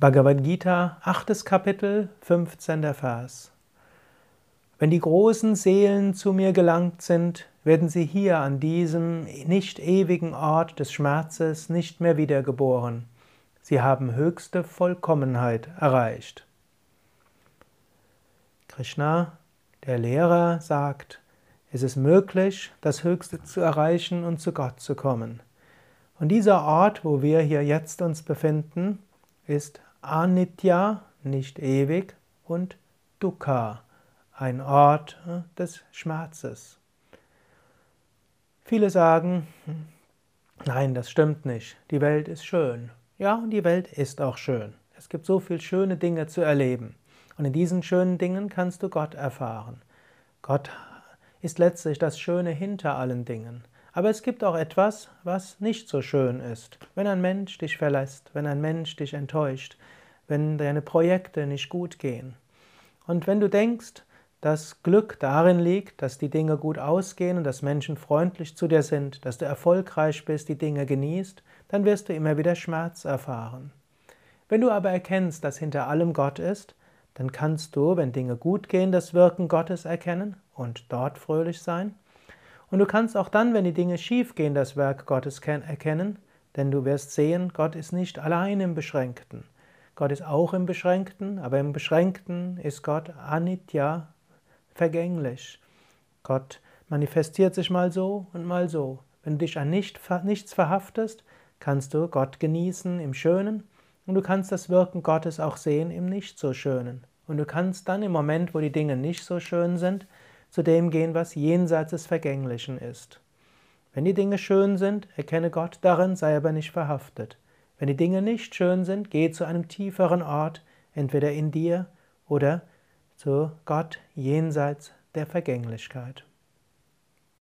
Bhagavad Gita, achtes Kapitel, 15. Vers. Wenn die großen Seelen zu mir gelangt sind, werden sie hier an diesem nicht ewigen Ort des Schmerzes nicht mehr wiedergeboren. Sie haben höchste Vollkommenheit erreicht. Krishna, der Lehrer, sagt, es ist möglich, das Höchste zu erreichen und zu Gott zu kommen. Und dieser Ort, wo wir hier jetzt uns befinden, ist Anitya, nicht ewig, und Dukkha, ein Ort äh, des Schmerzes. Viele sagen, hm, nein, das stimmt nicht, die Welt ist schön. Ja, und die Welt ist auch schön. Es gibt so viele schöne Dinge zu erleben. Und in diesen schönen Dingen kannst du Gott erfahren. Gott ist letztlich das Schöne hinter allen Dingen. Aber es gibt auch etwas, was nicht so schön ist. Wenn ein Mensch dich verlässt, wenn ein Mensch dich enttäuscht, wenn deine Projekte nicht gut gehen. Und wenn du denkst, dass Glück darin liegt, dass die Dinge gut ausgehen und dass Menschen freundlich zu dir sind, dass du erfolgreich bist, die Dinge genießt, dann wirst du immer wieder Schmerz erfahren. Wenn du aber erkennst, dass hinter allem Gott ist, dann kannst du, wenn Dinge gut gehen, das Wirken Gottes erkennen und dort fröhlich sein. Und du kannst auch dann, wenn die Dinge schief gehen, das Werk Gottes erkennen, denn du wirst sehen, Gott ist nicht allein im Beschränkten. Gott ist auch im Beschränkten, aber im Beschränkten ist Gott Anitya, vergänglich. Gott manifestiert sich mal so und mal so. Wenn du dich an nichts verhaftest, kannst du Gott genießen im Schönen und du kannst das Wirken Gottes auch sehen im Nicht so Schönen. Und du kannst dann im Moment, wo die Dinge nicht so schön sind, zu dem gehen, was jenseits des Vergänglichen ist. Wenn die Dinge schön sind, erkenne Gott darin, sei aber nicht verhaftet. Wenn die Dinge nicht schön sind, geh zu einem tieferen Ort, entweder in dir oder zu Gott jenseits der Vergänglichkeit.